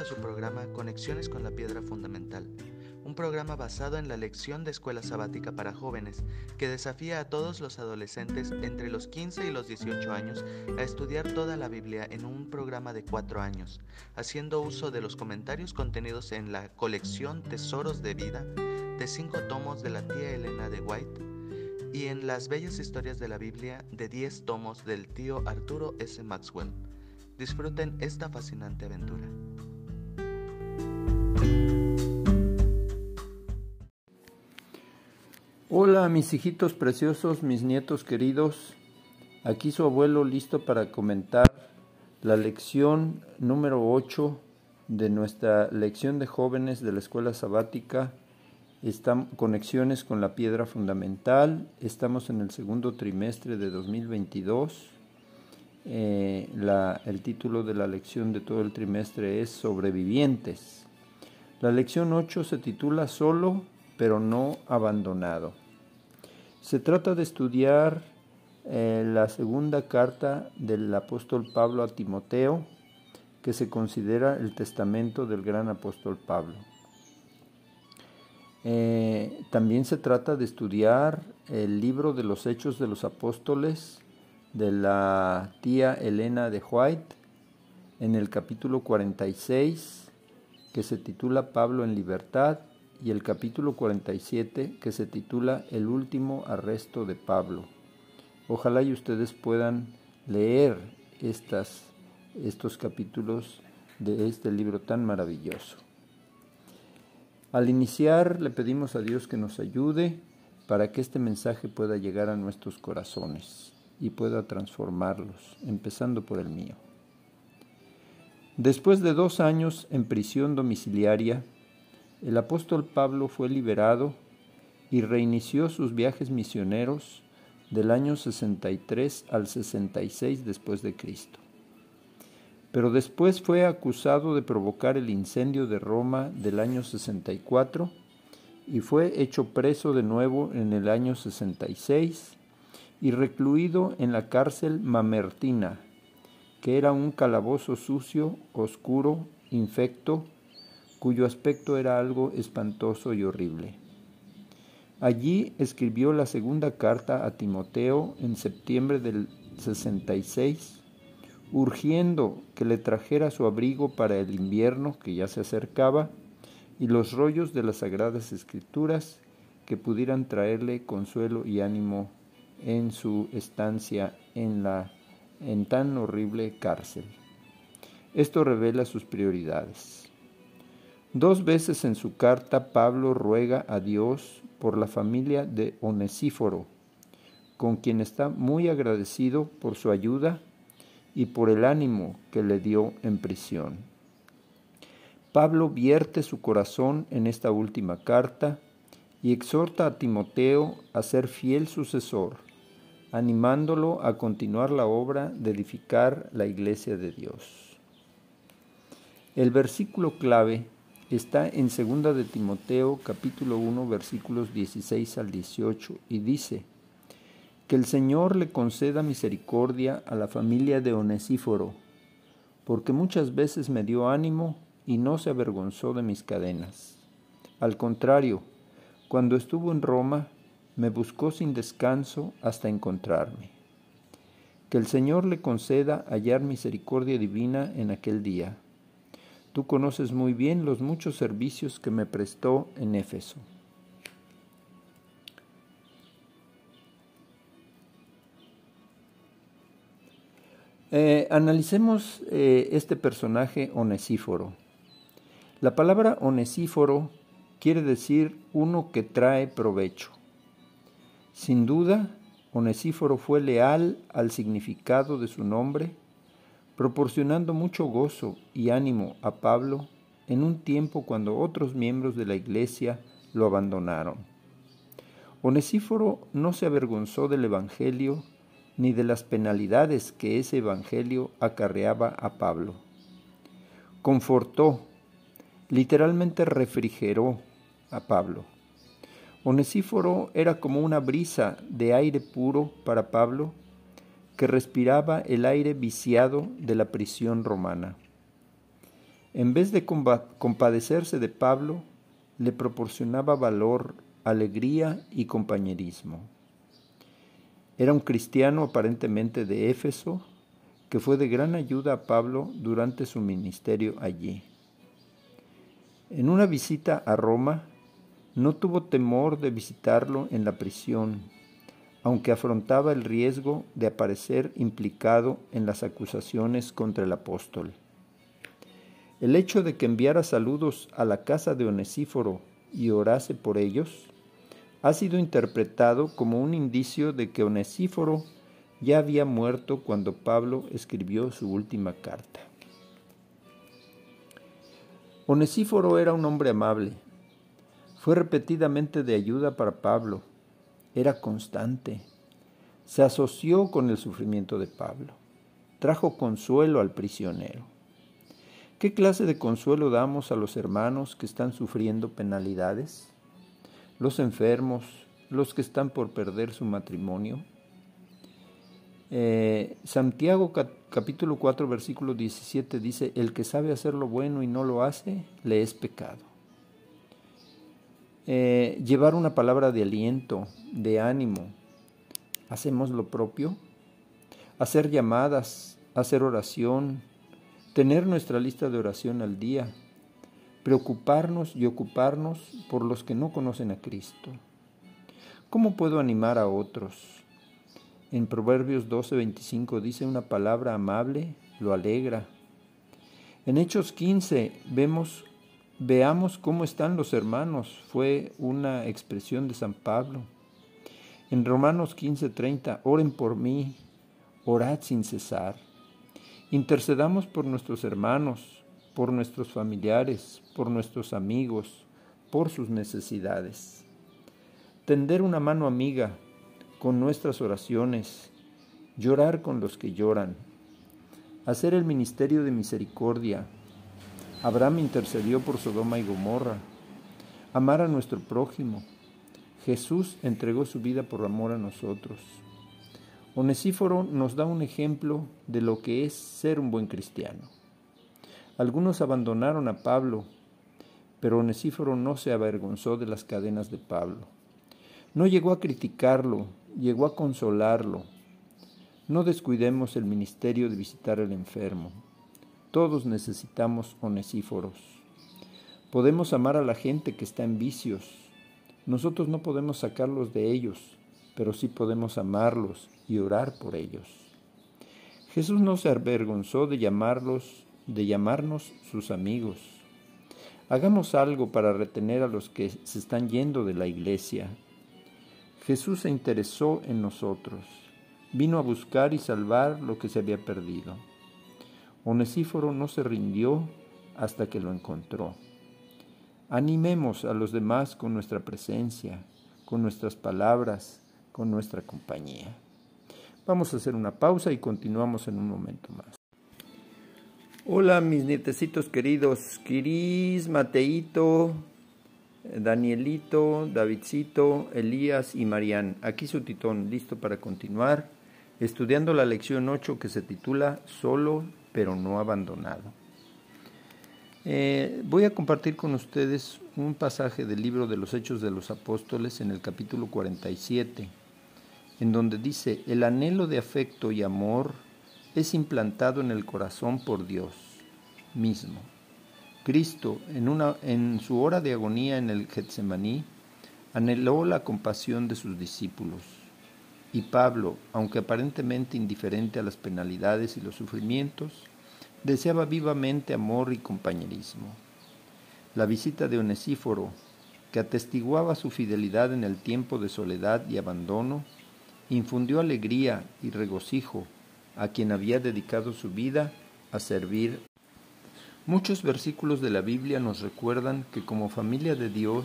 A su programa Conexiones con la Piedra Fundamental, un programa basado en la lección de escuela sabática para jóvenes que desafía a todos los adolescentes entre los 15 y los 18 años a estudiar toda la Biblia en un programa de cuatro años, haciendo uso de los comentarios contenidos en la colección Tesoros de Vida de cinco tomos de la tía Elena de White y en las bellas historias de la Biblia de 10 tomos del tío Arturo S. Maxwell. Disfruten esta fascinante aventura. Hola mis hijitos preciosos, mis nietos queridos. Aquí su abuelo listo para comentar la lección número 8 de nuestra lección de jóvenes de la escuela sabática. Están conexiones con la piedra fundamental. Estamos en el segundo trimestre de 2022 eh, el título de la lección de todo el trimestre es Sobrevivientes. La lección 8 se titula Solo pero no abandonado. Se trata de estudiar eh, la segunda carta del apóstol Pablo a Timoteo, que se considera el testamento del gran apóstol Pablo. Eh, también se trata de estudiar el libro de los Hechos de los Apóstoles, de la tía Elena de White en el capítulo 46 que se titula Pablo en libertad y el capítulo 47 que se titula El último arresto de Pablo. Ojalá y ustedes puedan leer estas, estos capítulos de este libro tan maravilloso. Al iniciar le pedimos a Dios que nos ayude para que este mensaje pueda llegar a nuestros corazones y pueda transformarlos, empezando por el mío. Después de dos años en prisión domiciliaria, el apóstol Pablo fue liberado y reinició sus viajes misioneros del año 63 al 66 después de Cristo. Pero después fue acusado de provocar el incendio de Roma del año 64 y fue hecho preso de nuevo en el año 66 y recluido en la cárcel Mamertina, que era un calabozo sucio, oscuro, infecto, cuyo aspecto era algo espantoso y horrible. Allí escribió la segunda carta a Timoteo en septiembre del 66, urgiendo que le trajera su abrigo para el invierno que ya se acercaba y los rollos de las sagradas escrituras que pudieran traerle consuelo y ánimo en su estancia en la en tan horrible cárcel. Esto revela sus prioridades. Dos veces en su carta Pablo ruega a Dios por la familia de Onesíforo, con quien está muy agradecido por su ayuda y por el ánimo que le dio en prisión. Pablo vierte su corazón en esta última carta y exhorta a Timoteo a ser fiel sucesor animándolo a continuar la obra de edificar la iglesia de Dios. El versículo clave está en 2 de Timoteo capítulo 1 versículos 16 al 18 y dice, que el Señor le conceda misericordia a la familia de Onesíforo, porque muchas veces me dio ánimo y no se avergonzó de mis cadenas. Al contrario, cuando estuvo en Roma, me buscó sin descanso hasta encontrarme. Que el Señor le conceda hallar misericordia divina en aquel día. Tú conoces muy bien los muchos servicios que me prestó en Éfeso. Eh, analicemos eh, este personaje onesíforo. La palabra onesíforo quiere decir uno que trae provecho. Sin duda, Onesíforo fue leal al significado de su nombre, proporcionando mucho gozo y ánimo a Pablo en un tiempo cuando otros miembros de la iglesia lo abandonaron. Onesíforo no se avergonzó del Evangelio ni de las penalidades que ese Evangelio acarreaba a Pablo. Confortó, literalmente refrigeró a Pablo Onesíforo era como una brisa de aire puro para Pablo, que respiraba el aire viciado de la prisión romana. en vez de compadecerse de Pablo, le proporcionaba valor, alegría y compañerismo. Era un cristiano aparentemente de Éfeso que fue de gran ayuda a Pablo durante su ministerio allí. En una visita a Roma, no tuvo temor de visitarlo en la prisión, aunque afrontaba el riesgo de aparecer implicado en las acusaciones contra el apóstol. El hecho de que enviara saludos a la casa de Onesíforo y orase por ellos ha sido interpretado como un indicio de que Onesíforo ya había muerto cuando Pablo escribió su última carta. Onesíforo era un hombre amable. Fue repetidamente de ayuda para Pablo. Era constante. Se asoció con el sufrimiento de Pablo. Trajo consuelo al prisionero. ¿Qué clase de consuelo damos a los hermanos que están sufriendo penalidades? Los enfermos, los que están por perder su matrimonio. Eh, Santiago capítulo 4 versículo 17 dice, el que sabe hacer lo bueno y no lo hace, le es pecado. Eh, llevar una palabra de aliento, de ánimo. ¿Hacemos lo propio? Hacer llamadas, hacer oración, tener nuestra lista de oración al día, preocuparnos y ocuparnos por los que no conocen a Cristo. ¿Cómo puedo animar a otros? En Proverbios 12:25 dice una palabra amable, lo alegra. En Hechos 15 vemos veamos cómo están los hermanos, fue una expresión de San Pablo. En Romanos 15:30, oren por mí, orad sin cesar. Intercedamos por nuestros hermanos, por nuestros familiares, por nuestros amigos, por sus necesidades. Tender una mano amiga con nuestras oraciones, llorar con los que lloran, hacer el ministerio de misericordia. Abraham intercedió por Sodoma y Gomorra, amar a nuestro prójimo. Jesús entregó su vida por amor a nosotros. Onesíforo nos da un ejemplo de lo que es ser un buen cristiano. Algunos abandonaron a Pablo, pero Onesíforo no se avergonzó de las cadenas de Pablo. No llegó a criticarlo, llegó a consolarlo. No descuidemos el ministerio de visitar al enfermo. Todos necesitamos onesíforos. Podemos amar a la gente que está en vicios. Nosotros no podemos sacarlos de ellos, pero sí podemos amarlos y orar por ellos. Jesús no se avergonzó de llamarlos, de llamarnos sus amigos. Hagamos algo para retener a los que se están yendo de la iglesia. Jesús se interesó en nosotros, vino a buscar y salvar lo que se había perdido. Onesíforo no se rindió hasta que lo encontró. Animemos a los demás con nuestra presencia, con nuestras palabras, con nuestra compañía. Vamos a hacer una pausa y continuamos en un momento más. Hola mis nietecitos queridos, Kiris, Mateito, Danielito, Davidcito, Elías y Marián. Aquí su titón, listo para continuar, estudiando la lección 8 que se titula Solo pero no abandonado. Eh, voy a compartir con ustedes un pasaje del libro de los Hechos de los Apóstoles en el capítulo 47 en donde dice, el anhelo de afecto y amor es implantado en el corazón por Dios mismo. Cristo, en, una, en su hora de agonía en el Getsemaní, anheló la compasión de sus discípulos. Y Pablo, aunque aparentemente indiferente a las penalidades y los sufrimientos, deseaba vivamente amor y compañerismo. La visita de Onesíforo, que atestiguaba su fidelidad en el tiempo de soledad y abandono, infundió alegría y regocijo a quien había dedicado su vida a servir. Muchos versículos de la Biblia nos recuerdan que como familia de Dios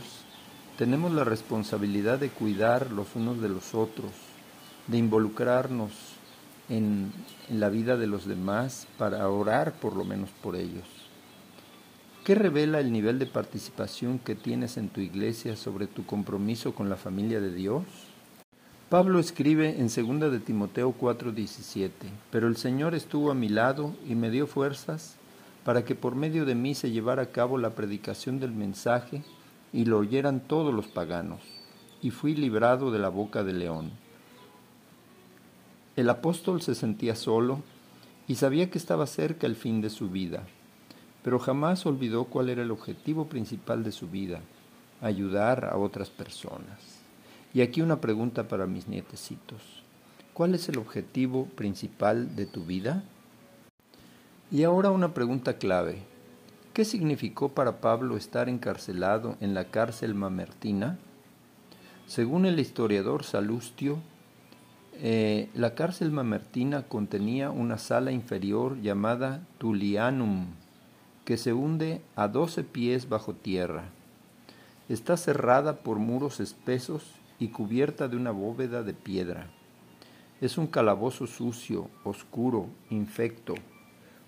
tenemos la responsabilidad de cuidar los unos de los otros, de involucrarnos en, la vida de los demás para orar por lo menos por ellos. ¿Qué revela el nivel de participación que tienes en tu iglesia sobre tu compromiso con la familia de Dios? Pablo escribe en 2 de Timoteo 4:17, pero el Señor estuvo a mi lado y me dio fuerzas para que por medio de mí se llevara a cabo la predicación del mensaje y lo oyeran todos los paganos, y fui librado de la boca del león. El apóstol se sentía solo y sabía que estaba cerca el fin de su vida, pero jamás olvidó cuál era el objetivo principal de su vida, ayudar a otras personas. Y aquí una pregunta para mis nietecitos. ¿Cuál es el objetivo principal de tu vida? Y ahora una pregunta clave. ¿Qué significó para Pablo estar encarcelado en la cárcel mamertina? Según el historiador Salustio, eh, la cárcel mamertina contenía una sala inferior llamada Tulianum, que se hunde a doce pies bajo tierra. Está cerrada por muros espesos y cubierta de una bóveda de piedra. Es un calabozo sucio, oscuro, infecto,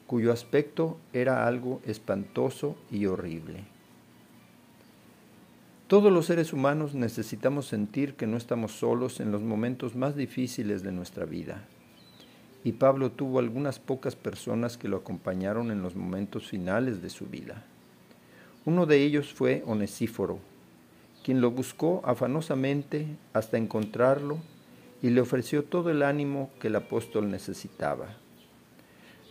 cuyo aspecto era algo espantoso y horrible. Todos los seres humanos necesitamos sentir que no estamos solos en los momentos más difíciles de nuestra vida. Y Pablo tuvo algunas pocas personas que lo acompañaron en los momentos finales de su vida. Uno de ellos fue Onesíforo, quien lo buscó afanosamente hasta encontrarlo y le ofreció todo el ánimo que el apóstol necesitaba.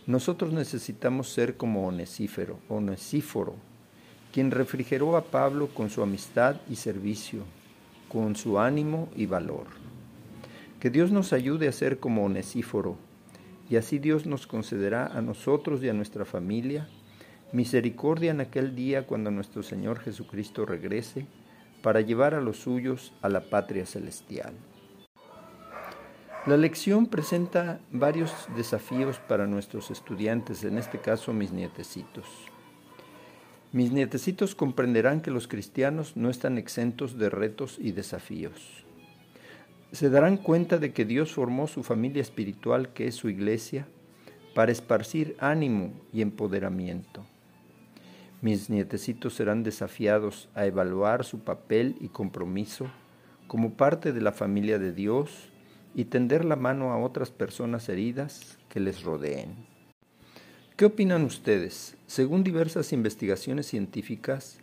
Nosotros necesitamos ser como Onesífero, Onesíforo, quien refrigeró a Pablo con su amistad y servicio, con su ánimo y valor. Que Dios nos ayude a ser como Onesíforo, y así Dios nos concederá a nosotros y a nuestra familia misericordia en aquel día cuando nuestro Señor Jesucristo regrese para llevar a los suyos a la patria celestial. La lección presenta varios desafíos para nuestros estudiantes, en este caso mis nietecitos. Mis nietecitos comprenderán que los cristianos no están exentos de retos y desafíos. Se darán cuenta de que Dios formó su familia espiritual, que es su iglesia, para esparcir ánimo y empoderamiento. Mis nietecitos serán desafiados a evaluar su papel y compromiso como parte de la familia de Dios y tender la mano a otras personas heridas que les rodeen. ¿Qué opinan ustedes? Según diversas investigaciones científicas,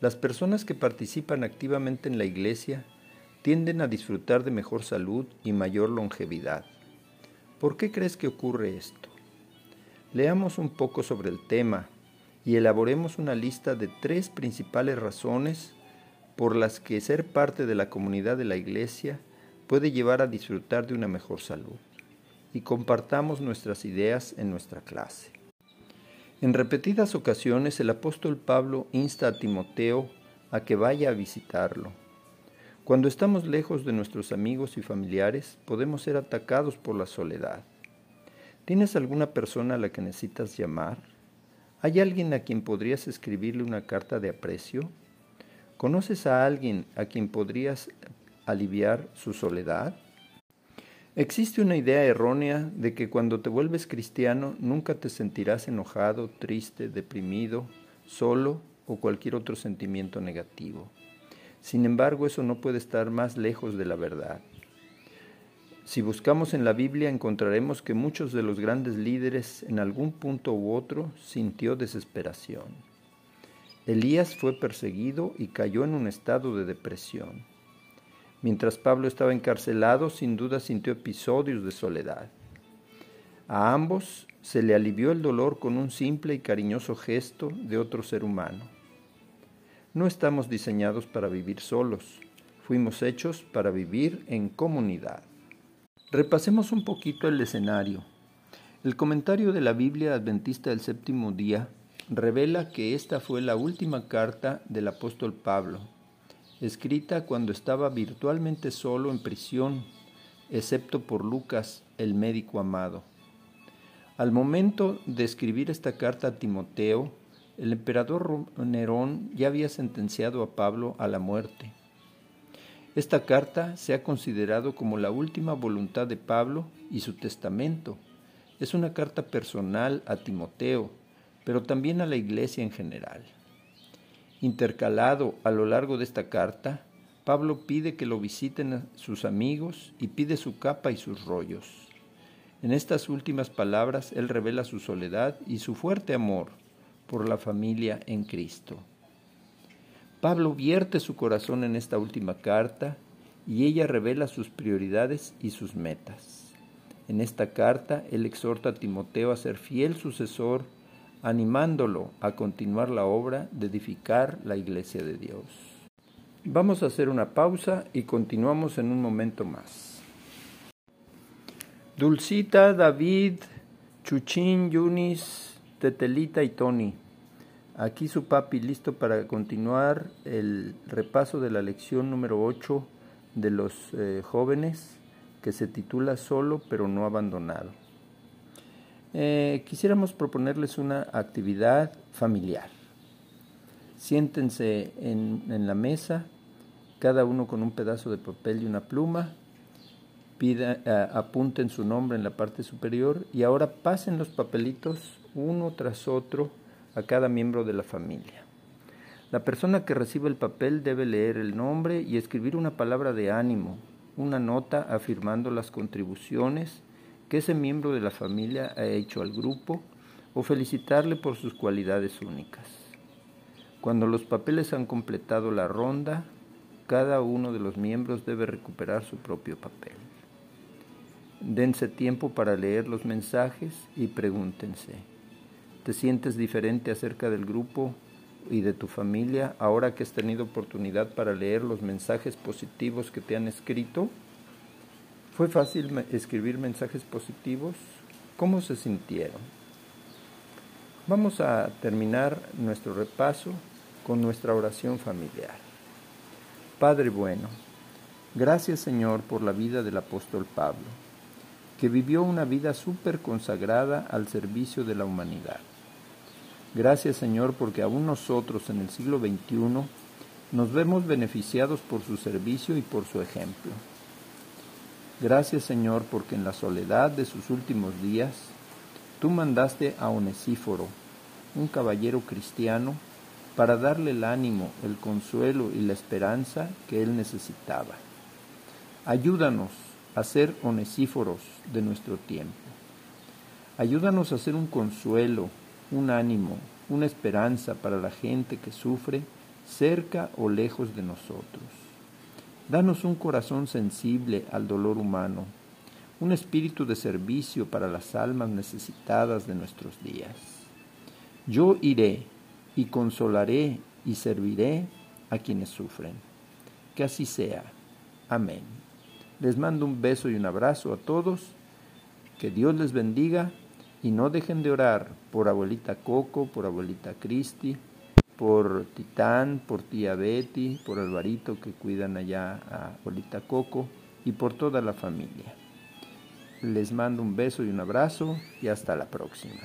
las personas que participan activamente en la iglesia tienden a disfrutar de mejor salud y mayor longevidad. ¿Por qué crees que ocurre esto? Leamos un poco sobre el tema y elaboremos una lista de tres principales razones por las que ser parte de la comunidad de la iglesia puede llevar a disfrutar de una mejor salud. Y compartamos nuestras ideas en nuestra clase. En repetidas ocasiones el apóstol Pablo insta a Timoteo a que vaya a visitarlo. Cuando estamos lejos de nuestros amigos y familiares, podemos ser atacados por la soledad. ¿Tienes alguna persona a la que necesitas llamar? ¿Hay alguien a quien podrías escribirle una carta de aprecio? ¿Conoces a alguien a quien podrías aliviar su soledad? Existe una idea errónea de que cuando te vuelves cristiano nunca te sentirás enojado, triste, deprimido, solo o cualquier otro sentimiento negativo. Sin embargo, eso no puede estar más lejos de la verdad. Si buscamos en la Biblia encontraremos que muchos de los grandes líderes en algún punto u otro sintió desesperación. Elías fue perseguido y cayó en un estado de depresión. Mientras Pablo estaba encarcelado, sin duda sintió episodios de soledad. A ambos se le alivió el dolor con un simple y cariñoso gesto de otro ser humano. No estamos diseñados para vivir solos, fuimos hechos para vivir en comunidad. Repasemos un poquito el escenario. El comentario de la Biblia Adventista del Séptimo Día revela que esta fue la última carta del apóstol Pablo escrita cuando estaba virtualmente solo en prisión, excepto por Lucas, el médico amado. Al momento de escribir esta carta a Timoteo, el emperador Nerón ya había sentenciado a Pablo a la muerte. Esta carta se ha considerado como la última voluntad de Pablo y su testamento. Es una carta personal a Timoteo, pero también a la iglesia en general. Intercalado a lo largo de esta carta, Pablo pide que lo visiten sus amigos y pide su capa y sus rollos. En estas últimas palabras él revela su soledad y su fuerte amor por la familia en Cristo. Pablo vierte su corazón en esta última carta y ella revela sus prioridades y sus metas. En esta carta él exhorta a Timoteo a ser fiel sucesor, animándolo a continuar la obra de edificar la iglesia de Dios. Vamos a hacer una pausa y continuamos en un momento más. Dulcita, David, Chuchín, Yunis, Tetelita y Tony. Aquí su papi listo para continuar el repaso de la lección número 8 de los eh, jóvenes que se titula Solo pero no abandonado. Eh, quisiéramos proponerles una actividad familiar. Siéntense en, la mesa, cada uno con un pedazo de papel y una pluma, eh, apunten su nombre en la parte superior y ahora pasen los papelitos uno tras otro a cada miembro de la familia. La persona que recibe el papel debe leer el nombre y escribir una palabra de ánimo, una nota afirmando las contribuciones que ese miembro de la familia ha hecho al grupo o felicitarle por sus cualidades únicas. Cuando los papeles han completado la ronda, cada uno de los miembros debe recuperar su propio papel. Dense tiempo para leer los mensajes y pregúntense, ¿Te sientes diferente acerca del grupo y de tu familia ahora que has tenido oportunidad para leer los mensajes positivos que te han escrito? ¿Fue fácil escribir mensajes positivos? ¿Cómo se sintieron? Vamos a terminar nuestro repaso con nuestra oración familiar. Padre bueno, gracias Señor por la vida del apóstol Pablo, que vivió una vida súper consagrada al servicio de la humanidad. Gracias Señor porque aún nosotros en el siglo XXI nos vemos beneficiados por su servicio y por su ejemplo. Gracias Señor porque en la soledad de sus últimos días tú mandaste a Onesíforo, un caballero cristiano, para darle el ánimo, el consuelo y la esperanza que él necesitaba. Ayúdanos a ser onesíforos de nuestro tiempo. Ayúdanos a ser un consuelo, un ánimo, una esperanza para la gente que sufre cerca o lejos de nosotros. Danos un corazón sensible al dolor humano, un espíritu de servicio para las almas necesitadas de nuestros días. Yo iré y consolaré y serviré a quienes sufren. Que así sea. Amén. Les mando un beso y un abrazo a todos. Que Dios les bendiga y no dejen de orar por abuelita Coco, por abuelita Cristi, por Titán, por tía Betty, por Alvarito que cuidan allá a abuelita Coco y por toda la familia. Les mando un beso y un abrazo y hasta la próxima.